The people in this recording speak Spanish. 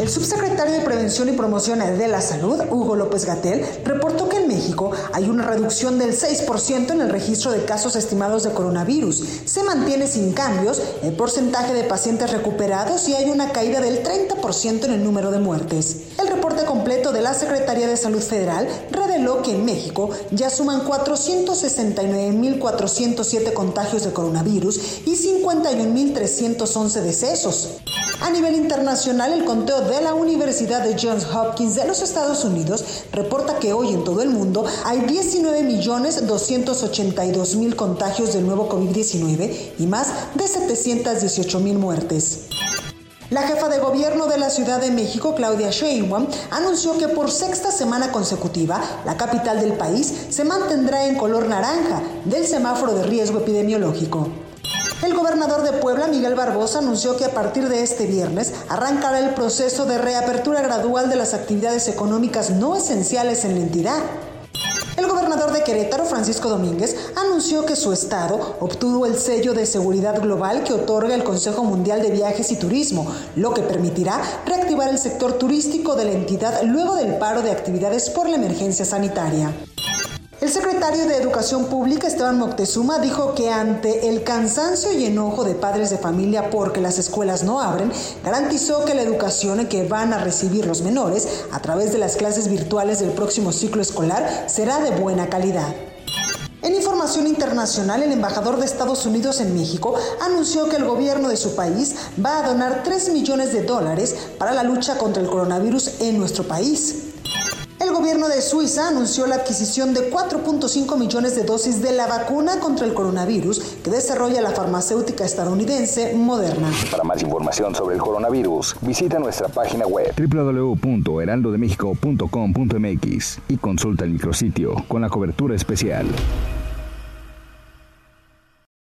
El subsecretario de Prevención y Promoción de la Salud, Hugo López Gatel, reportó que en México hay una reducción del 6% en el registro de casos estimados de coronavirus. Se mantiene sin cambios el porcentaje de pacientes recuperados y hay una caída del 30% en el número de muertes. El reporte completo de la Secretaría de Salud Federal reveló que en México ya suman 469.407 contagios de coronavirus y 51.311 decesos. A nivel internacional, el conteo de la Universidad de Johns Hopkins de los Estados Unidos reporta que hoy en todo el mundo hay 19.282.000 contagios del nuevo COVID-19 y más de 718.000 muertes. La jefa de gobierno de la Ciudad de México, Claudia Sheinbaum, anunció que por sexta semana consecutiva, la capital del país se mantendrá en color naranja del semáforo de riesgo epidemiológico. El gobernador de Puebla, Miguel Barbosa, anunció que a partir de este viernes arrancará el proceso de reapertura gradual de las actividades económicas no esenciales en la entidad. El gobernador de Querétaro, Francisco Domínguez, anunció que su estado obtuvo el sello de seguridad global que otorga el Consejo Mundial de Viajes y Turismo, lo que permitirá reactivar el sector turístico de la entidad luego del paro de actividades por la emergencia sanitaria. El secretario de Educación Pública, Esteban Moctezuma, dijo que ante el cansancio y enojo de padres de familia porque las escuelas no abren, garantizó que la educación que van a recibir los menores a través de las clases virtuales del próximo ciclo escolar será de buena calidad. En información internacional, el embajador de Estados Unidos en México anunció que el gobierno de su país va a donar 3 millones de dólares para la lucha contra el coronavirus en nuestro país. El gobierno de Suiza anunció la adquisición de 4.5 millones de dosis de la vacuna contra el coronavirus que desarrolla la farmacéutica estadounidense Moderna. Para más información sobre el coronavirus, visita nuestra página web www.heraldodemexico.com.mx y consulta el micrositio con la cobertura especial.